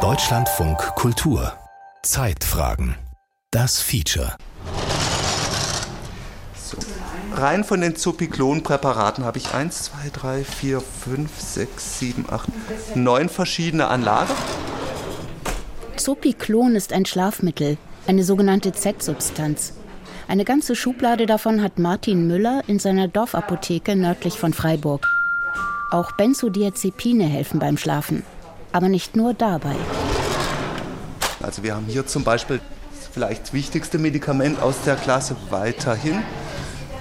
Deutschlandfunk Kultur Zeitfragen Das Feature so. Rein von den Zopiklon-Präparaten habe ich 1, 2, 3, 4, 5, 6, 7, 8, 9 verschiedene Anlagen. Zopiklon ist ein Schlafmittel, eine sogenannte Z-Substanz. Eine ganze Schublade davon hat Martin Müller in seiner Dorfapotheke nördlich von Freiburg. Auch Benzodiazepine helfen beim Schlafen, aber nicht nur dabei. Also wir haben hier zum Beispiel das vielleicht wichtigste Medikament aus der Klasse weiterhin,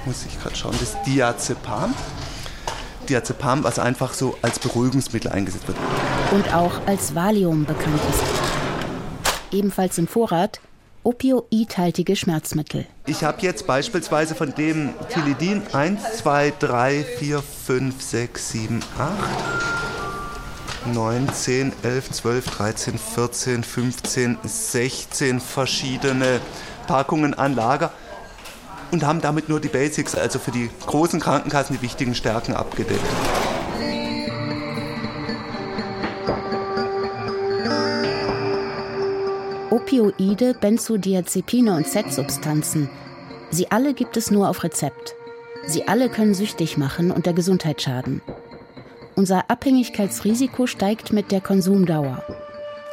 muss ich gerade schauen, das Diazepam. Diazepam, was einfach so als Beruhigungsmittel eingesetzt wird. Und auch als Valium bekannt ist. Ebenfalls im Vorrat opioidhaltige Schmerzmittel. Ich habe jetzt beispielsweise von dem Tilidin 1, 2, 3, 4, 5, 6, 7, 8, 9, 10, 11, 12, 13, 14, 15, 16 verschiedene Packungen an Lager und haben damit nur die Basics, also für die großen Krankenkassen die wichtigen Stärken abgedeckt. Opioide, Benzodiazepine und Z-Substanzen. Sie alle gibt es nur auf Rezept. Sie alle können süchtig machen und der Gesundheit schaden. Unser Abhängigkeitsrisiko steigt mit der Konsumdauer.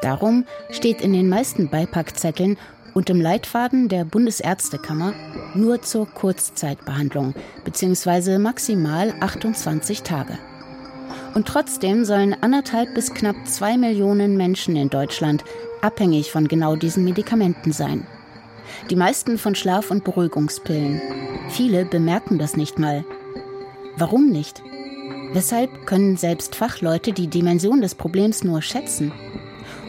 Darum steht in den meisten Beipackzetteln und im Leitfaden der Bundesärztekammer nur zur Kurzzeitbehandlung bzw. maximal 28 Tage. Und trotzdem sollen anderthalb bis knapp zwei Millionen Menschen in Deutschland abhängig von genau diesen Medikamenten sein. Die meisten von Schlaf- und Beruhigungspillen. Viele bemerken das nicht mal. Warum nicht? Weshalb können selbst Fachleute die Dimension des Problems nur schätzen?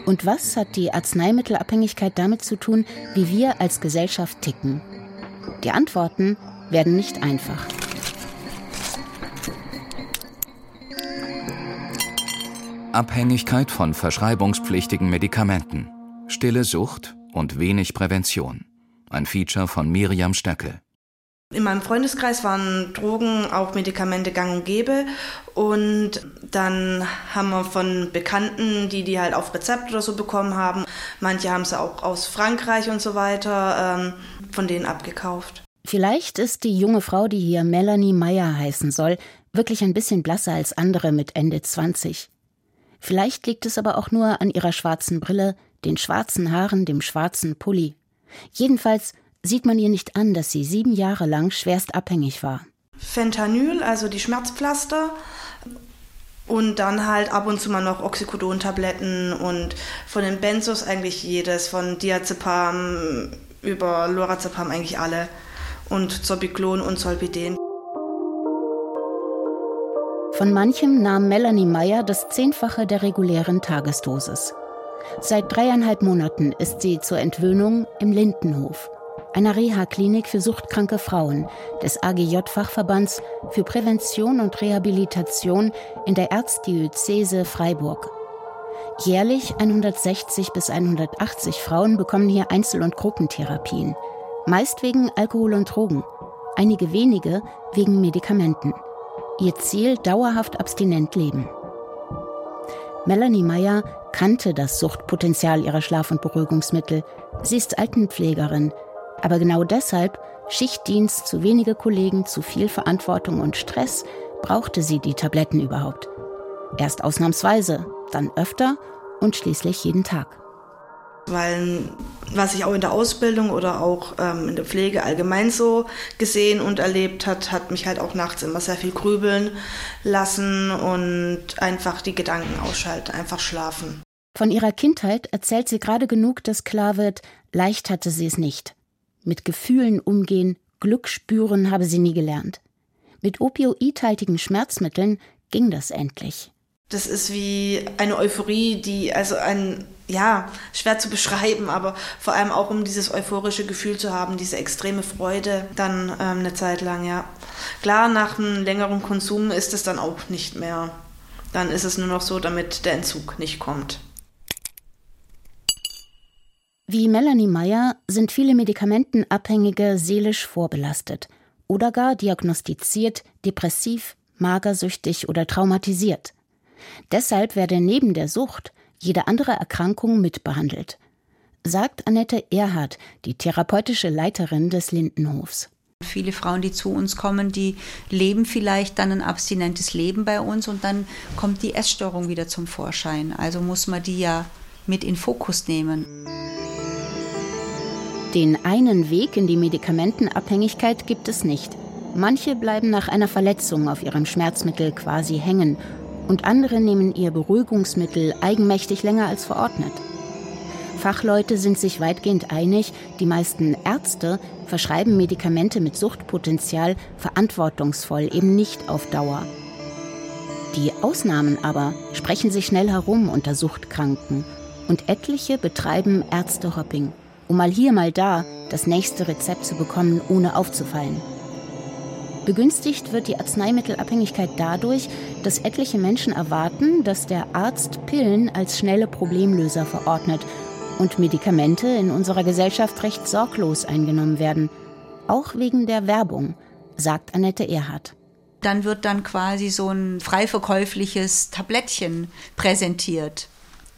Und was hat die Arzneimittelabhängigkeit damit zu tun, wie wir als Gesellschaft ticken? Die Antworten werden nicht einfach. Abhängigkeit von verschreibungspflichtigen Medikamenten, stille Sucht und wenig Prävention. Ein Feature von Miriam Stöckel. In meinem Freundeskreis waren Drogen, auch Medikamente gang und gäbe. Und dann haben wir von Bekannten, die die halt auf Rezept oder so bekommen haben, manche haben sie auch aus Frankreich und so weiter, ähm, von denen abgekauft. Vielleicht ist die junge Frau, die hier Melanie Meyer heißen soll, wirklich ein bisschen blasser als andere mit Ende 20. Vielleicht liegt es aber auch nur an ihrer schwarzen Brille, den schwarzen Haaren, dem schwarzen Pulli. Jedenfalls sieht man ihr nicht an, dass sie sieben Jahre lang schwerst abhängig war. Fentanyl, also die Schmerzpflaster. Und dann halt ab und zu mal noch Oxycodon-Tabletten und von den Benzos eigentlich jedes, von Diazepam über Lorazepam eigentlich alle und Zolpiclon und Zolpidem. Von manchem nahm Melanie Meyer das Zehnfache der regulären Tagesdosis. Seit dreieinhalb Monaten ist sie zur Entwöhnung im Lindenhof, einer Reha-Klinik für suchtkranke Frauen des AGJ-Fachverbands für Prävention und Rehabilitation in der Erzdiözese Freiburg. Jährlich 160 bis 180 Frauen bekommen hier Einzel- und Gruppentherapien, meist wegen Alkohol und Drogen, einige wenige wegen Medikamenten. Ihr Ziel dauerhaft abstinent leben. Melanie Meyer kannte das Suchtpotenzial ihrer Schlaf- und Beruhigungsmittel. Sie ist Altenpflegerin. Aber genau deshalb, Schichtdienst, zu wenige Kollegen, zu viel Verantwortung und Stress, brauchte sie die Tabletten überhaupt. Erst ausnahmsweise, dann öfter und schließlich jeden Tag. Weil was ich auch in der Ausbildung oder auch ähm, in der Pflege allgemein so gesehen und erlebt hat, hat mich halt auch nachts immer sehr viel grübeln lassen und einfach die Gedanken ausschalten, einfach schlafen. Von ihrer Kindheit erzählt sie gerade genug, dass klar wird, leicht hatte sie es nicht. Mit Gefühlen umgehen, Glück spüren habe sie nie gelernt. Mit opioidhaltigen Schmerzmitteln ging das endlich. Das ist wie eine Euphorie, die, also ein, ja, schwer zu beschreiben, aber vor allem auch um dieses euphorische Gefühl zu haben, diese extreme Freude dann ähm, eine Zeit lang, ja. Klar, nach einem längeren Konsum ist es dann auch nicht mehr. Dann ist es nur noch so, damit der Entzug nicht kommt. Wie Melanie Meyer sind viele Medikamentenabhängige seelisch vorbelastet oder gar diagnostiziert depressiv, magersüchtig oder traumatisiert. Deshalb werde neben der Sucht jede andere Erkrankung mitbehandelt, sagt Annette Erhardt, die therapeutische Leiterin des Lindenhofs. Viele Frauen, die zu uns kommen, die leben vielleicht dann ein abstinentes Leben bei uns und dann kommt die Essstörung wieder zum Vorschein. Also muss man die ja mit in Fokus nehmen. Den einen Weg in die Medikamentenabhängigkeit gibt es nicht. Manche bleiben nach einer Verletzung auf ihrem Schmerzmittel quasi hängen und andere nehmen ihr Beruhigungsmittel eigenmächtig länger als verordnet. Fachleute sind sich weitgehend einig, die meisten Ärzte verschreiben Medikamente mit Suchtpotenzial verantwortungsvoll, eben nicht auf Dauer. Die Ausnahmen aber sprechen sich schnell herum unter Suchtkranken und etliche betreiben Ärztehopping, um mal hier, mal da das nächste Rezept zu bekommen, ohne aufzufallen. Begünstigt wird die Arzneimittelabhängigkeit dadurch, dass etliche Menschen erwarten, dass der Arzt Pillen als schnelle Problemlöser verordnet und Medikamente in unserer Gesellschaft recht sorglos eingenommen werden. Auch wegen der Werbung, sagt Annette Erhardt. Dann wird dann quasi so ein frei verkäufliches Tablettchen präsentiert.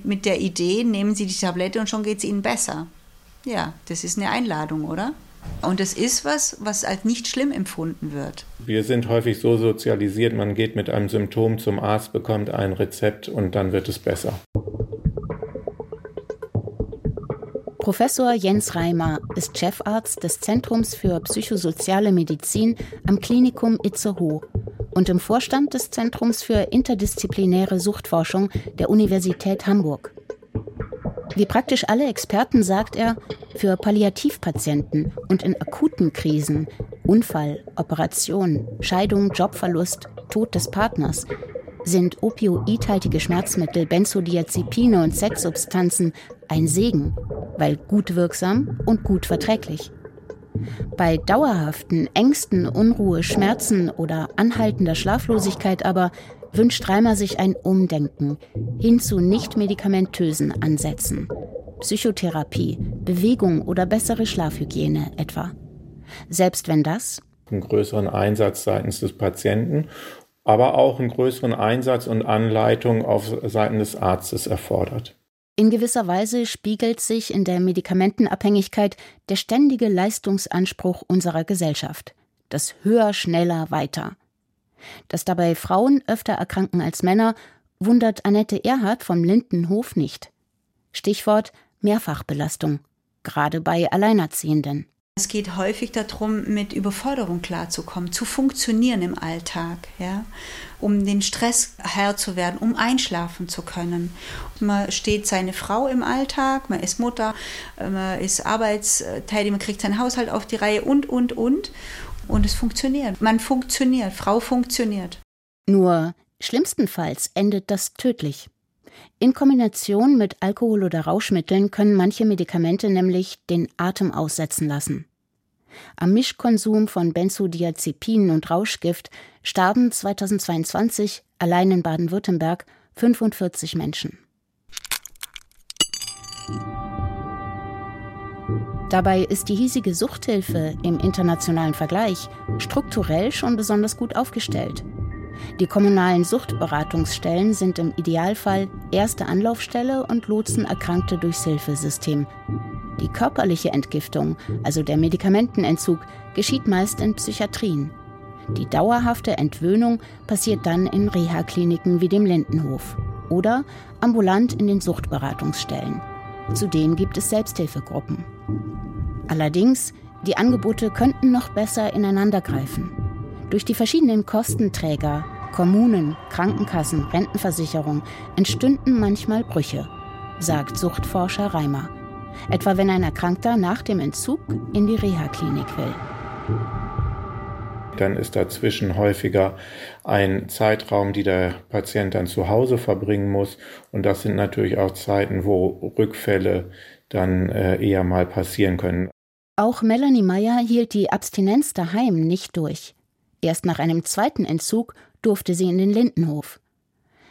Mit der Idee, nehmen Sie die Tablette und schon geht es Ihnen besser. Ja, das ist eine Einladung, oder? Und es ist was, was als nicht schlimm empfunden wird. Wir sind häufig so sozialisiert, man geht mit einem Symptom zum Arzt, bekommt ein Rezept und dann wird es besser. Professor Jens Reimer ist Chefarzt des Zentrums für psychosoziale Medizin am Klinikum Itzehoe und im Vorstand des Zentrums für interdisziplinäre Suchtforschung der Universität Hamburg. Wie praktisch alle Experten sagt er, für Palliativpatienten und in akuten Krisen, Unfall, Operation, Scheidung, Jobverlust, Tod des Partners, sind opioidhaltige Schmerzmittel, Benzodiazepine und Sexsubstanzen ein Segen, weil gut wirksam und gut verträglich. Bei dauerhaften Ängsten, Unruhe, Schmerzen oder anhaltender Schlaflosigkeit aber wünscht Reimer sich ein Umdenken hin zu nicht medikamentösen Ansätzen. Psychotherapie, Bewegung oder bessere Schlafhygiene etwa. Selbst wenn das einen größeren Einsatz seitens des Patienten, aber auch einen größeren Einsatz und Anleitung auf Seiten des Arztes erfordert. In gewisser Weise spiegelt sich in der Medikamentenabhängigkeit der ständige Leistungsanspruch unserer Gesellschaft. Das höher, schneller, weiter. Dass dabei Frauen öfter erkranken als Männer, wundert Annette Erhardt vom Lindenhof nicht. Stichwort Mehrfachbelastung, gerade bei Alleinerziehenden. Es geht häufig darum, mit Überforderung klarzukommen, zu funktionieren im Alltag, ja, um den Stress Herr zu werden, um einschlafen zu können. Man steht seine Frau im Alltag, man ist Mutter, man ist arbeitstätig, man kriegt seinen Haushalt auf die Reihe und, und, und. Und es funktioniert. Man funktioniert, Frau funktioniert. Nur schlimmstenfalls endet das tödlich. In Kombination mit Alkohol oder Rauschmitteln können manche Medikamente nämlich den Atem aussetzen lassen. Am Mischkonsum von Benzodiazepinen und Rauschgift starben 2022 allein in Baden-Württemberg 45 Menschen. Dabei ist die hiesige Suchthilfe im internationalen Vergleich strukturell schon besonders gut aufgestellt. Die kommunalen Suchtberatungsstellen sind im Idealfall erste Anlaufstelle und lotsen Erkrankte durchs Hilfesystem. Die körperliche Entgiftung, also der Medikamentenentzug, geschieht meist in Psychiatrien. Die dauerhafte Entwöhnung passiert dann in Reha-Kliniken wie dem Lindenhof oder ambulant in den Suchtberatungsstellen. Zudem gibt es Selbsthilfegruppen. Allerdings, die Angebote könnten noch besser ineinandergreifen. Durch die verschiedenen Kostenträger, Kommunen, Krankenkassen, Rentenversicherung entstünden manchmal Brüche, sagt Suchtforscher Reimer. Etwa wenn ein Erkrankter nach dem Entzug in die Reha-Klinik will. Dann ist dazwischen häufiger ein Zeitraum, die der Patient dann zu Hause verbringen muss. Und das sind natürlich auch Zeiten, wo Rückfälle dann äh, eher mal passieren können. Auch Melanie Meyer hielt die Abstinenz daheim nicht durch. Erst nach einem zweiten Entzug durfte sie in den Lindenhof.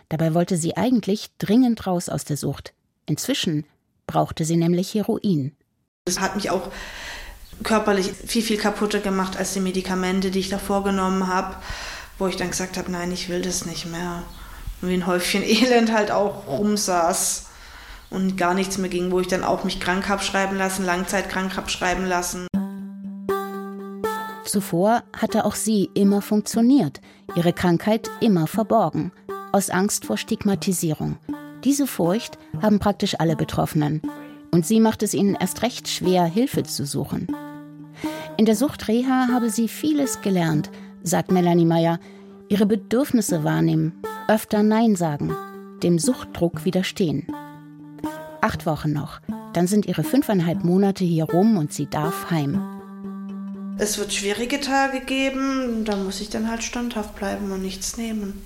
Dabei wollte sie eigentlich dringend raus aus der Sucht. Inzwischen brauchte sie nämlich Heroin. Das hat mich auch körperlich viel, viel kaputter gemacht als die Medikamente, die ich davor genommen habe, wo ich dann gesagt habe, nein, ich will das nicht mehr. wie ein Häufchen Elend halt auch rumsaß und gar nichts mehr ging, wo ich dann auch mich krank habe schreiben lassen, langzeitkrank habe schreiben lassen. Zuvor hatte auch sie immer funktioniert, ihre Krankheit immer verborgen, aus Angst vor Stigmatisierung. Diese Furcht haben praktisch alle Betroffenen. Und sie macht es ihnen erst recht schwer, Hilfe zu suchen. In der Suchtreha habe sie vieles gelernt, sagt Melanie Meyer. Ihre Bedürfnisse wahrnehmen, öfter Nein sagen, dem Suchtdruck widerstehen. Acht Wochen noch, dann sind ihre fünfeinhalb Monate hier rum und sie darf heim. Es wird schwierige Tage geben, da muss ich dann halt standhaft bleiben und nichts nehmen.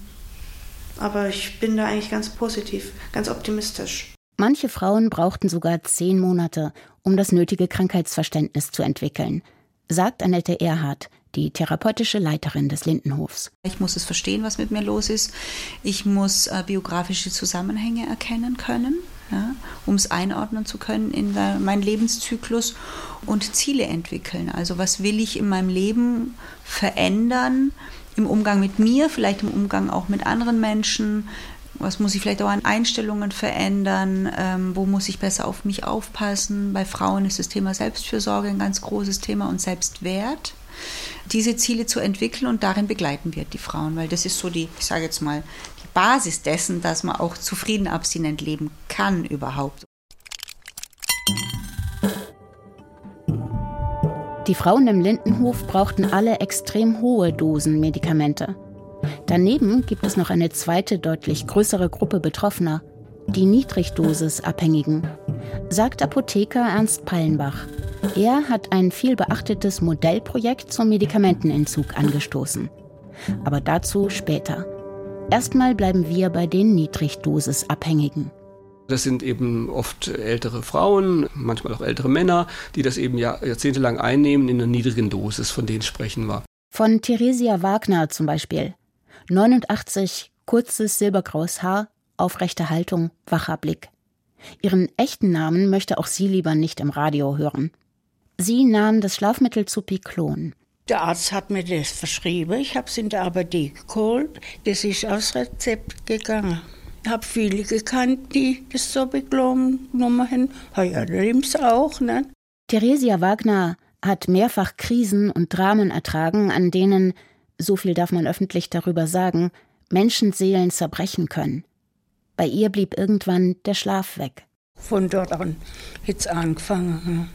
Aber ich bin da eigentlich ganz positiv, ganz optimistisch. Manche Frauen brauchten sogar zehn Monate, um das nötige Krankheitsverständnis zu entwickeln, sagt Annette Erhardt, die therapeutische Leiterin des Lindenhofs. Ich muss es verstehen, was mit mir los ist. Ich muss äh, biografische Zusammenhänge erkennen können ja, um es einordnen zu können in meinen Lebenszyklus und Ziele entwickeln. Also was will ich in meinem Leben verändern, im Umgang mit mir, vielleicht im Umgang auch mit anderen Menschen, was muss ich vielleicht auch an Einstellungen verändern? Ähm, wo muss ich besser auf mich aufpassen? Bei Frauen ist das Thema Selbstfürsorge ein ganz großes Thema und Selbstwert. Diese Ziele zu entwickeln und darin begleiten wir die Frauen, weil das ist so die, ich sage jetzt mal, Basis dessen, dass man auch zufrieden abstinent leben kann überhaupt. Die Frauen im Lindenhof brauchten alle extrem hohe Dosen Medikamente. Daneben gibt es noch eine zweite, deutlich größere Gruppe Betroffener, die Niedrigdosisabhängigen, sagt Apotheker Ernst Pallenbach. Er hat ein viel beachtetes Modellprojekt zum Medikamentenentzug angestoßen. Aber dazu später. Erstmal bleiben wir bei den Niedrigdosisabhängigen. Das sind eben oft ältere Frauen, manchmal auch ältere Männer, die das eben jahrzehntelang einnehmen in einer niedrigen Dosis, von denen sprechen wir. Von Theresia Wagner zum Beispiel. 89, kurzes silbergraues Haar, aufrechte Haltung, wacher Blick. Ihren echten Namen möchte auch sie lieber nicht im Radio hören. Sie nahm das Schlafmittel zu Piklon. Der Arzt hat mir das verschrieben. Ich habe es in der Apotheke geholt. Das ist aus Rezept gegangen. Ich habe viele gekannt, die das so bekommen haben. Ja, nimm's auch, ne? Theresia Wagner hat mehrfach Krisen und Dramen ertragen, an denen, so viel darf man öffentlich darüber sagen, Menschenseelen zerbrechen können. Bei ihr blieb irgendwann der Schlaf weg. Von dort an hat es angefangen.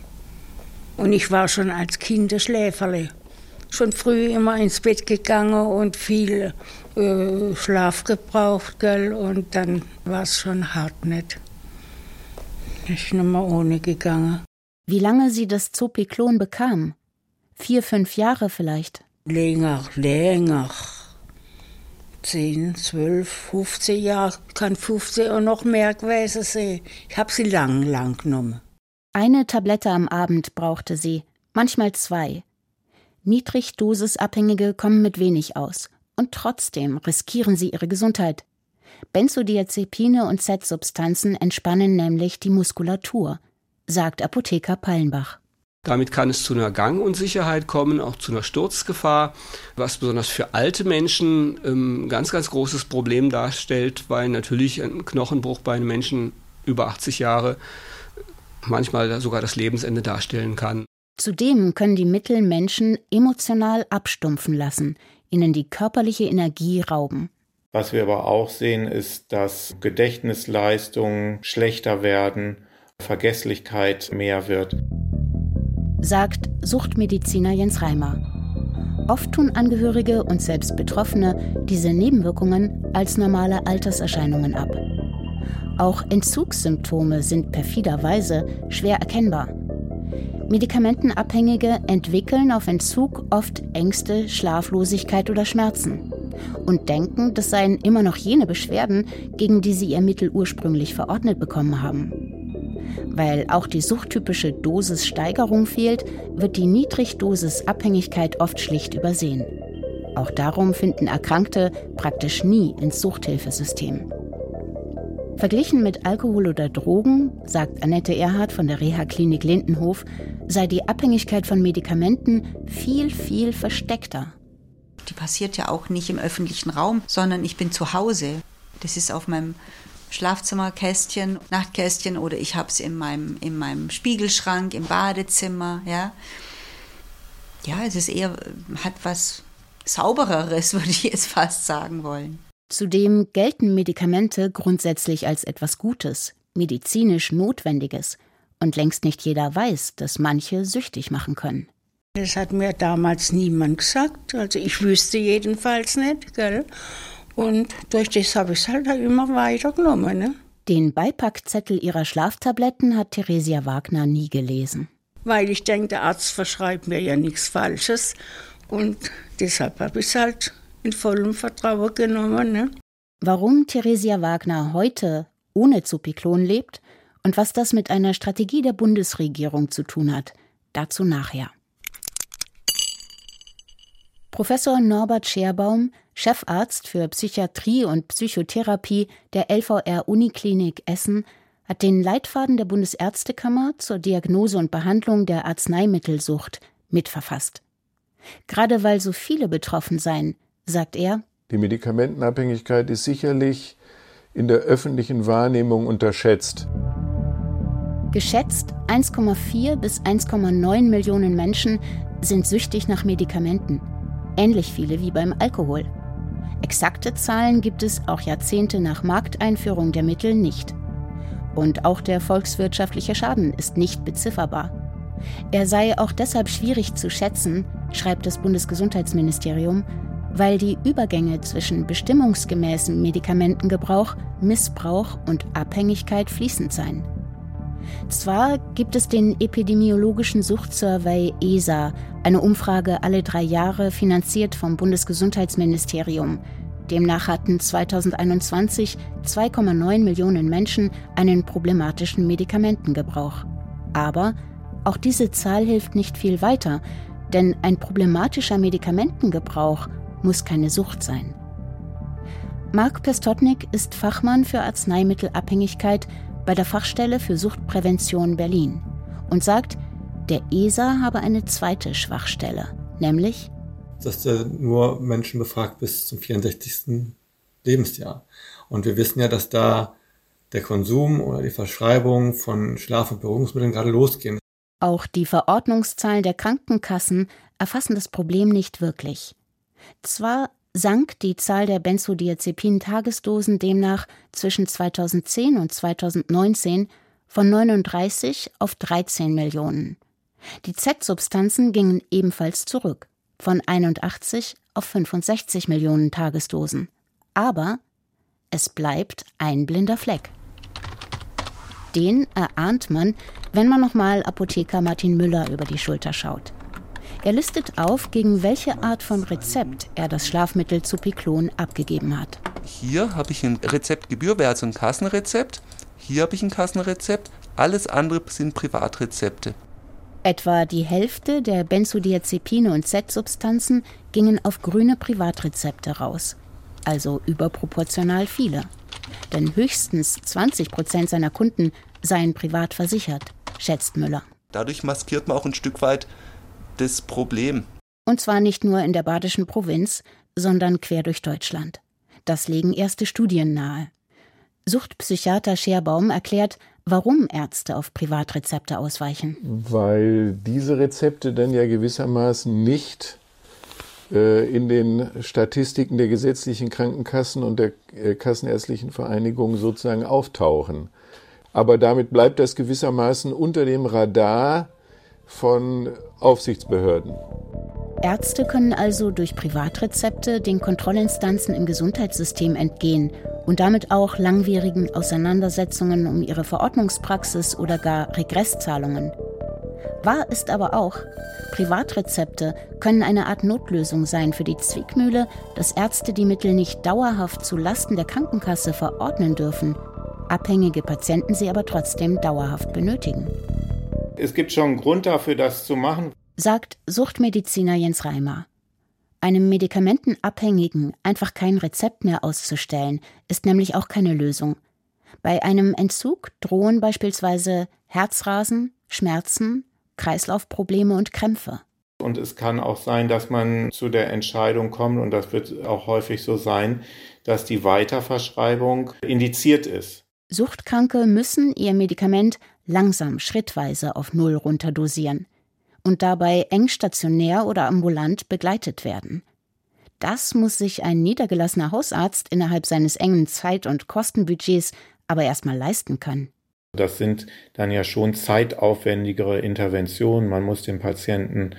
Und ich war schon als Kind ein Schläferle schon früh immer ins Bett gegangen und viel äh, Schlaf gebraucht, gell? Und dann war es schon hart nicht. Ich bin immer ohne gegangen. Wie lange sie das Zopiklon bekam? Vier, fünf Jahre vielleicht? Länger, länger. Zehn, zwölf, 15 Jahre, kann 15 und noch mehr gewesen sein. Ich habe sie lang, lang genommen. Eine Tablette am Abend brauchte sie, manchmal zwei. Niedrigdosisabhängige kommen mit wenig aus und trotzdem riskieren sie ihre Gesundheit. Benzodiazepine und Z-Substanzen entspannen nämlich die Muskulatur, sagt Apotheker Pallenbach. Damit kann es zu einer Gangunsicherheit kommen, auch zu einer Sturzgefahr, was besonders für alte Menschen ein ähm, ganz, ganz großes Problem darstellt, weil natürlich ein Knochenbruch bei einem Menschen über 80 Jahre manchmal sogar das Lebensende darstellen kann. Zudem können die Mittel Menschen emotional abstumpfen lassen, ihnen die körperliche Energie rauben. Was wir aber auch sehen, ist, dass Gedächtnisleistungen schlechter werden, Vergesslichkeit mehr wird. Sagt Suchtmediziner Jens Reimer. Oft tun Angehörige und selbst Betroffene diese Nebenwirkungen als normale Alterserscheinungen ab. Auch Entzugssymptome sind perfiderweise schwer erkennbar. Medikamentenabhängige entwickeln auf Entzug oft Ängste, Schlaflosigkeit oder Schmerzen und denken, das seien immer noch jene Beschwerden, gegen die sie ihr Mittel ursprünglich verordnet bekommen haben. Weil auch die suchttypische Dosissteigerung fehlt, wird die Niedrigdosisabhängigkeit oft schlicht übersehen. Auch darum finden Erkrankte praktisch nie ins Suchthilfesystem. Verglichen mit Alkohol oder Drogen, sagt Annette Erhardt von der Reha-Klinik Lindenhof, sei die Abhängigkeit von Medikamenten viel, viel versteckter. Die passiert ja auch nicht im öffentlichen Raum, sondern ich bin zu Hause. Das ist auf meinem Schlafzimmerkästchen, Nachtkästchen oder ich habe es in meinem, in meinem Spiegelschrank, im Badezimmer, ja. Ja, es ist eher, hat was Saubereres, würde ich jetzt fast sagen wollen. Zudem gelten Medikamente grundsätzlich als etwas Gutes, medizinisch Notwendiges. Und längst nicht jeder weiß, dass manche süchtig machen können. Das hat mir damals niemand gesagt. Also ich wüsste jedenfalls nicht, gell? Und durch das habe ich es halt immer weiter genommen. Ne? Den Beipackzettel ihrer Schlaftabletten hat Theresia Wagner nie gelesen. Weil ich denke, der Arzt verschreibt mir ja nichts Falsches. Und deshalb habe ich es halt in vollem Vertrauen genommen. Ne? Warum Theresia Wagner heute ohne Zupiklon lebt und was das mit einer Strategie der Bundesregierung zu tun hat, dazu nachher. Professor Norbert Scherbaum, Chefarzt für Psychiatrie und Psychotherapie der LVR Uniklinik Essen, hat den Leitfaden der Bundesärztekammer zur Diagnose und Behandlung der Arzneimittelsucht mitverfasst. Gerade weil so viele betroffen seien, sagt er, die Medikamentenabhängigkeit ist sicherlich in der öffentlichen Wahrnehmung unterschätzt. Geschätzt 1,4 bis 1,9 Millionen Menschen sind süchtig nach Medikamenten ähnlich viele wie beim Alkohol. Exakte Zahlen gibt es auch Jahrzehnte nach Markteinführung der Mittel nicht. Und auch der volkswirtschaftliche Schaden ist nicht bezifferbar. Er sei auch deshalb schwierig zu schätzen, schreibt das Bundesgesundheitsministerium, weil die Übergänge zwischen bestimmungsgemäßem Medikamentengebrauch, Missbrauch und Abhängigkeit fließend seien. Zwar gibt es den epidemiologischen Suchtsurvey ESA, eine Umfrage alle drei Jahre finanziert vom Bundesgesundheitsministerium. Demnach hatten 2021 2,9 Millionen Menschen einen problematischen Medikamentengebrauch. Aber auch diese Zahl hilft nicht viel weiter, denn ein problematischer Medikamentengebrauch muss keine Sucht sein. Mark Pestotnik ist Fachmann für Arzneimittelabhängigkeit bei der Fachstelle für Suchtprävention Berlin und sagt, der ESA habe eine zweite Schwachstelle, nämlich dass er nur Menschen befragt bis zum 64. Lebensjahr. Und wir wissen ja, dass da der Konsum oder die Verschreibung von Schlaf- und Beruhigungsmitteln gerade losgehen. Auch die Verordnungszahlen der Krankenkassen erfassen das Problem nicht wirklich. Zwar sank die Zahl der Benzodiazepin-Tagesdosen demnach zwischen 2010 und 2019 von 39 auf 13 Millionen. Die Z-Substanzen gingen ebenfalls zurück, von 81 auf 65 Millionen Tagesdosen. Aber es bleibt ein blinder Fleck. Den erahnt man, wenn man nochmal Apotheker Martin Müller über die Schulter schaut. Er listet auf, gegen welche Art von Rezept er das Schlafmittel Zupiklon abgegeben hat. Hier habe ich ein Rezeptgebühr, wäre also ein Kassenrezept. Hier habe ich ein Kassenrezept. Alles andere sind Privatrezepte. Etwa die Hälfte der Benzodiazepine und Z-Substanzen gingen auf grüne Privatrezepte raus. Also überproportional viele. Denn höchstens 20 Prozent seiner Kunden seien privat versichert, schätzt Müller. Dadurch maskiert man auch ein Stück weit das Problem. Und zwar nicht nur in der badischen Provinz, sondern quer durch Deutschland. Das legen erste Studien nahe. Suchtpsychiater Scherbaum erklärt, warum Ärzte auf Privatrezepte ausweichen. Weil diese Rezepte dann ja gewissermaßen nicht äh, in den Statistiken der gesetzlichen Krankenkassen und der äh, Kassenärztlichen Vereinigung sozusagen auftauchen. Aber damit bleibt das gewissermaßen unter dem Radar von Aufsichtsbehörden. Ärzte können also durch Privatrezepte den Kontrollinstanzen im Gesundheitssystem entgehen und damit auch langwierigen Auseinandersetzungen um ihre Verordnungspraxis oder gar Regresszahlungen. Wahr ist aber auch, Privatrezepte können eine Art Notlösung sein für die Zwickmühle, dass Ärzte die Mittel nicht dauerhaft zu Lasten der Krankenkasse verordnen dürfen, abhängige Patienten sie aber trotzdem dauerhaft benötigen. Es gibt schon einen Grund dafür, das zu machen. Sagt Suchtmediziner Jens Reimer. Einem Medikamentenabhängigen einfach kein Rezept mehr auszustellen, ist nämlich auch keine Lösung. Bei einem Entzug drohen beispielsweise Herzrasen, Schmerzen, Kreislaufprobleme und Krämpfe. Und es kann auch sein, dass man zu der Entscheidung kommt, und das wird auch häufig so sein, dass die Weiterverschreibung indiziert ist. Suchtkranke müssen ihr Medikament langsam, schrittweise auf Null runterdosieren und dabei eng stationär oder ambulant begleitet werden. Das muss sich ein niedergelassener Hausarzt innerhalb seines engen Zeit- und Kostenbudgets aber erstmal leisten können. Das sind dann ja schon zeitaufwendigere Interventionen. Man muss den Patienten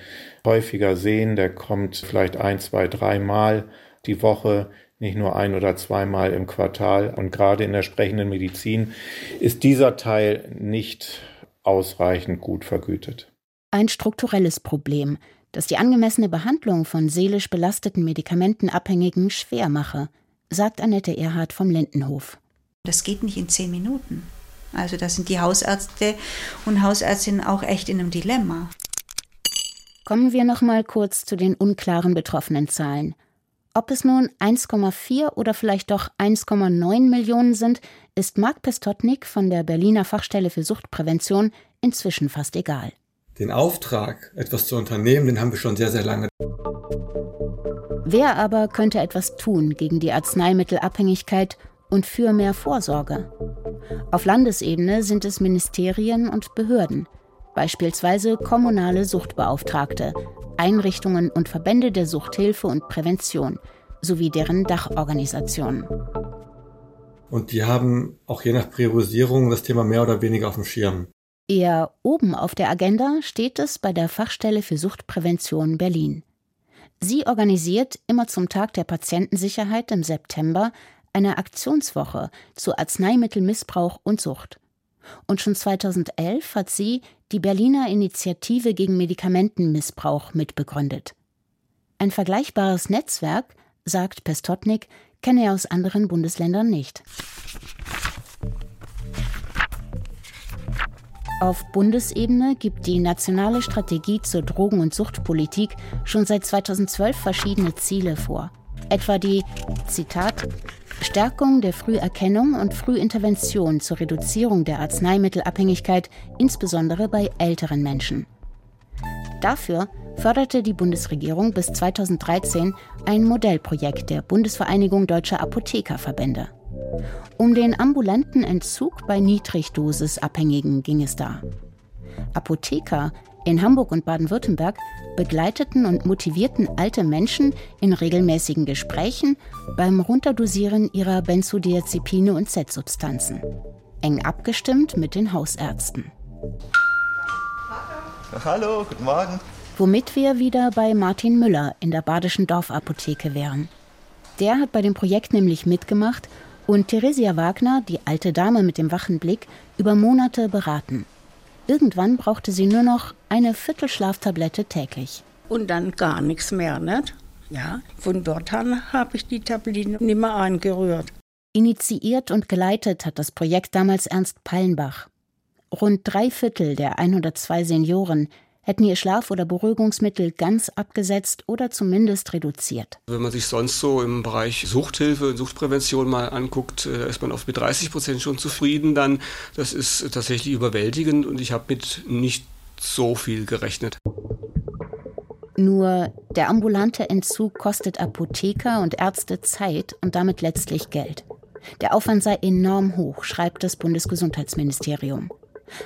häufiger sehen. Der kommt vielleicht ein, zwei, dreimal die Woche, nicht nur ein oder zweimal im Quartal. Und gerade in der sprechenden Medizin ist dieser Teil nicht ausreichend gut vergütet. Ein strukturelles Problem, das die angemessene Behandlung von seelisch belasteten Medikamentenabhängigen schwer mache, sagt Annette Erhard vom Lindenhof. Das geht nicht in zehn Minuten. Also da sind die Hausärzte und Hausärztinnen auch echt in einem Dilemma. Kommen wir noch mal kurz zu den unklaren betroffenen Zahlen. Ob es nun 1,4 oder vielleicht doch 1,9 Millionen sind, ist Marc Pestotnik von der Berliner Fachstelle für Suchtprävention inzwischen fast egal. Den Auftrag, etwas zu unternehmen, den haben wir schon sehr, sehr lange. Wer aber könnte etwas tun gegen die Arzneimittelabhängigkeit und für mehr Vorsorge? Auf Landesebene sind es Ministerien und Behörden, beispielsweise kommunale Suchtbeauftragte, Einrichtungen und Verbände der Suchthilfe und Prävention sowie deren Dachorganisationen. Und die haben auch je nach Priorisierung das Thema mehr oder weniger auf dem Schirm. Eher oben auf der Agenda steht es bei der Fachstelle für Suchtprävention Berlin. Sie organisiert immer zum Tag der Patientensicherheit im September eine Aktionswoche zu Arzneimittelmissbrauch und Sucht. Und schon 2011 hat sie die Berliner Initiative gegen Medikamentenmissbrauch mitbegründet. Ein vergleichbares Netzwerk, sagt Pestotnik, kenne er aus anderen Bundesländern nicht. Auf Bundesebene gibt die Nationale Strategie zur Drogen- und Suchtpolitik schon seit 2012 verschiedene Ziele vor. Etwa die, Zitat, Stärkung der Früherkennung und Frühintervention zur Reduzierung der Arzneimittelabhängigkeit, insbesondere bei älteren Menschen. Dafür förderte die Bundesregierung bis 2013 ein Modellprojekt der Bundesvereinigung Deutscher Apothekerverbände. Um den ambulanten Entzug bei Niedrigdosisabhängigen ging es da. Apotheker in Hamburg und Baden-Württemberg begleiteten und motivierten alte Menschen in regelmäßigen Gesprächen beim Runterdosieren ihrer Benzodiazepine und Z-Substanzen. Eng abgestimmt mit den Hausärzten. Hallo, guten Morgen. Womit wir wieder bei Martin Müller in der Badischen Dorfapotheke wären. Der hat bei dem Projekt nämlich mitgemacht und Theresia Wagner, die alte Dame mit dem wachen Blick, über Monate beraten. Irgendwann brauchte sie nur noch eine Viertelschlaftablette täglich. Und dann gar nichts mehr, nicht? Ja, von dort an habe ich die Tabletten nicht mehr angerührt. Initiiert und geleitet hat das Projekt damals Ernst Pallenbach. Rund drei Viertel der 102 Senioren hätten ihr Schlaf- oder Beruhigungsmittel ganz abgesetzt oder zumindest reduziert. Wenn man sich sonst so im Bereich Suchthilfe und Suchtprävention mal anguckt, äh, ist man oft mit 30 Prozent schon zufrieden dann. Das ist tatsächlich überwältigend und ich habe mit nicht so viel gerechnet. Nur der ambulante Entzug kostet Apotheker und Ärzte Zeit und damit letztlich Geld. Der Aufwand sei enorm hoch, schreibt das Bundesgesundheitsministerium.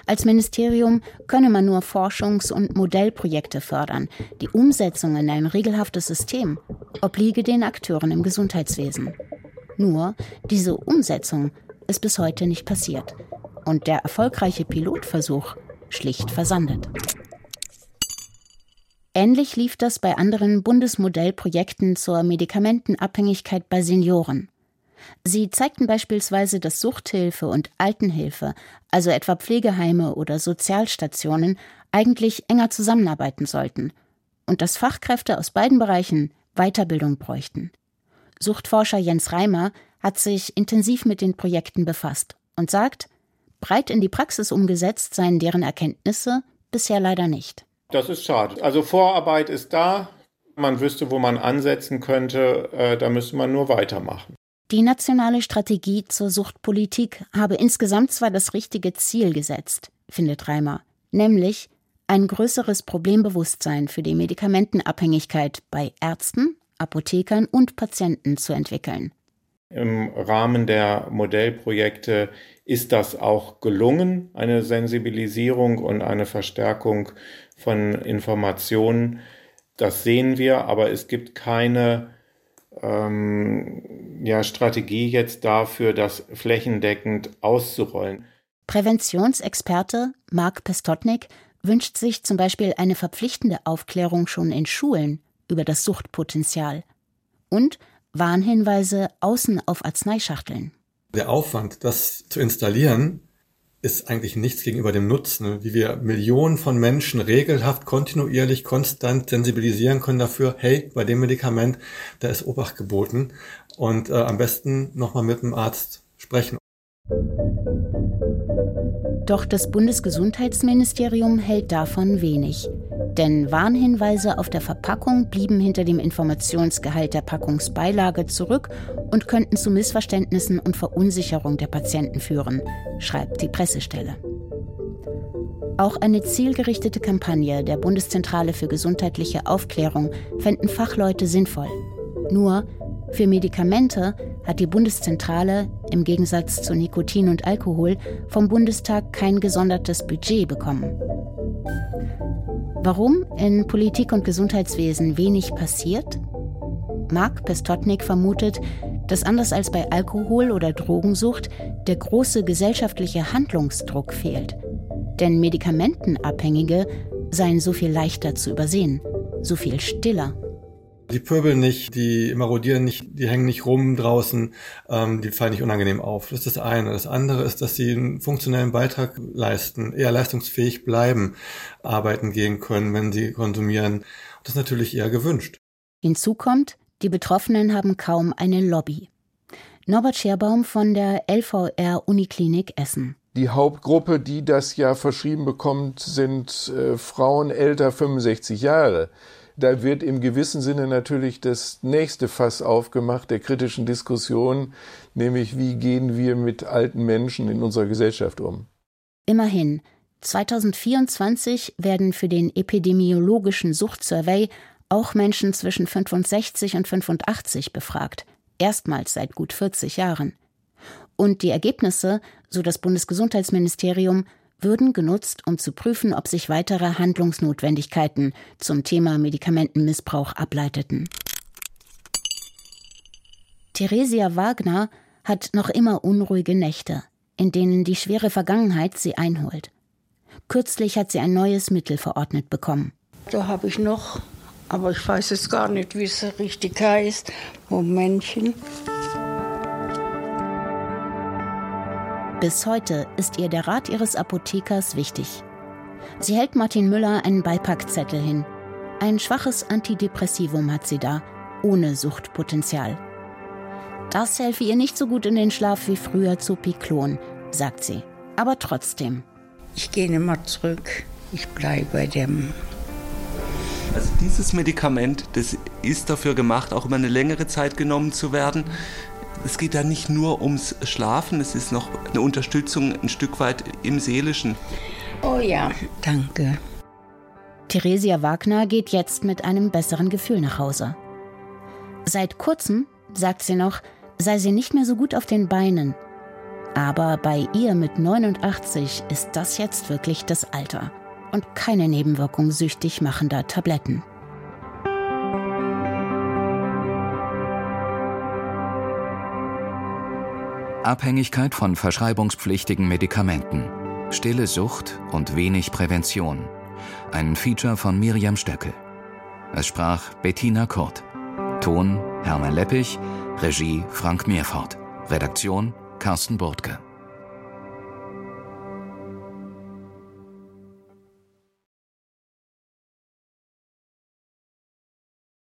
Als Ministerium könne man nur Forschungs- und Modellprojekte fördern. Die Umsetzung in ein regelhaftes System obliege den Akteuren im Gesundheitswesen. Nur diese Umsetzung ist bis heute nicht passiert. Und der erfolgreiche Pilotversuch schlicht versandet. Ähnlich lief das bei anderen Bundesmodellprojekten zur Medikamentenabhängigkeit bei Senioren. Sie zeigten beispielsweise, dass Suchthilfe und Altenhilfe, also etwa Pflegeheime oder Sozialstationen, eigentlich enger zusammenarbeiten sollten und dass Fachkräfte aus beiden Bereichen Weiterbildung bräuchten. Suchtforscher Jens Reimer hat sich intensiv mit den Projekten befasst und sagt, breit in die Praxis umgesetzt seien deren Erkenntnisse bisher leider nicht. Das ist schade. Also Vorarbeit ist da, man wüsste, wo man ansetzen könnte, äh, da müsste man nur weitermachen. Die nationale Strategie zur Suchtpolitik habe insgesamt zwar das richtige Ziel gesetzt, findet Reimer, nämlich ein größeres Problembewusstsein für die Medikamentenabhängigkeit bei Ärzten, Apothekern und Patienten zu entwickeln. Im Rahmen der Modellprojekte ist das auch gelungen, eine Sensibilisierung und eine Verstärkung von Informationen. Das sehen wir, aber es gibt keine ähm, ja, Strategie jetzt dafür, das flächendeckend auszurollen. Präventionsexperte Mark Pestotnik wünscht sich zum Beispiel eine verpflichtende Aufklärung schon in Schulen über das Suchtpotenzial und Warnhinweise außen auf Arzneischachteln. Der Aufwand, das zu installieren, ist eigentlich nichts gegenüber dem Nutzen, wie wir Millionen von Menschen regelhaft, kontinuierlich, konstant sensibilisieren können dafür, hey, bei dem Medikament, da ist Obacht geboten und äh, am besten nochmal mit dem Arzt sprechen. Doch das Bundesgesundheitsministerium hält davon wenig. Denn Warnhinweise auf der Verpackung blieben hinter dem Informationsgehalt der Packungsbeilage zurück und könnten zu Missverständnissen und Verunsicherung der Patienten führen, schreibt die Pressestelle. Auch eine zielgerichtete Kampagne der Bundeszentrale für gesundheitliche Aufklärung fänden Fachleute sinnvoll. Nur für Medikamente hat die Bundeszentrale im Gegensatz zu Nikotin und Alkohol vom Bundestag kein gesondertes Budget bekommen. Warum in Politik und Gesundheitswesen wenig passiert? Mark Pestotnik vermutet, dass anders als bei Alkohol oder Drogensucht der große gesellschaftliche Handlungsdruck fehlt. Denn Medikamentenabhängige seien so viel leichter zu übersehen, so viel stiller. Die pöbeln nicht, die marodieren nicht, die hängen nicht rum draußen, ähm, die fallen nicht unangenehm auf. Das ist das eine. Das andere ist, dass sie einen funktionellen Beitrag leisten, eher leistungsfähig bleiben, arbeiten gehen können, wenn sie konsumieren. Das ist natürlich eher gewünscht. Hinzu kommt, die Betroffenen haben kaum eine Lobby. Norbert Scherbaum von der LVR Uniklinik Essen. Die Hauptgruppe, die das ja verschrieben bekommt, sind äh, Frauen älter 65 Jahre da wird im gewissen Sinne natürlich das nächste Fass aufgemacht der kritischen Diskussion, nämlich wie gehen wir mit alten Menschen in unserer Gesellschaft um. Immerhin, 2024 werden für den epidemiologischen Suchtsurvey auch Menschen zwischen 65 und 85 befragt, erstmals seit gut 40 Jahren. Und die Ergebnisse, so das Bundesgesundheitsministerium, würden genutzt, um zu prüfen, ob sich weitere Handlungsnotwendigkeiten zum Thema Medikamentenmissbrauch ableiteten. Theresia Wagner hat noch immer unruhige Nächte, in denen die schwere Vergangenheit sie einholt. Kürzlich hat sie ein neues Mittel verordnet bekommen. Da habe ich noch, aber ich weiß es gar nicht, wie es richtig heißt. Momentchen. Bis heute ist ihr der Rat ihres Apothekers wichtig. Sie hält Martin Müller einen Beipackzettel hin. Ein schwaches Antidepressivum hat sie da, ohne Suchtpotenzial. Das helfe ihr nicht so gut in den Schlaf wie früher zu Piklon, sagt sie. Aber trotzdem. Ich gehe nicht mehr zurück. Ich bleibe bei dem. Also dieses Medikament, das ist dafür gemacht, auch über eine längere Zeit genommen zu werden es geht da nicht nur ums Schlafen, es ist noch eine Unterstützung ein Stück weit im Seelischen. Oh ja, danke. Theresia Wagner geht jetzt mit einem besseren Gefühl nach Hause. Seit kurzem, sagt sie noch, sei sie nicht mehr so gut auf den Beinen. Aber bei ihr mit 89 ist das jetzt wirklich das Alter und keine Nebenwirkung süchtig machender Tabletten. Abhängigkeit von verschreibungspflichtigen Medikamenten, stille Sucht und wenig Prävention. Ein Feature von Miriam Stöckel. Es sprach Bettina Kurt. Ton Hermann Leppich, Regie Frank Meerfort. Redaktion Carsten Burtke.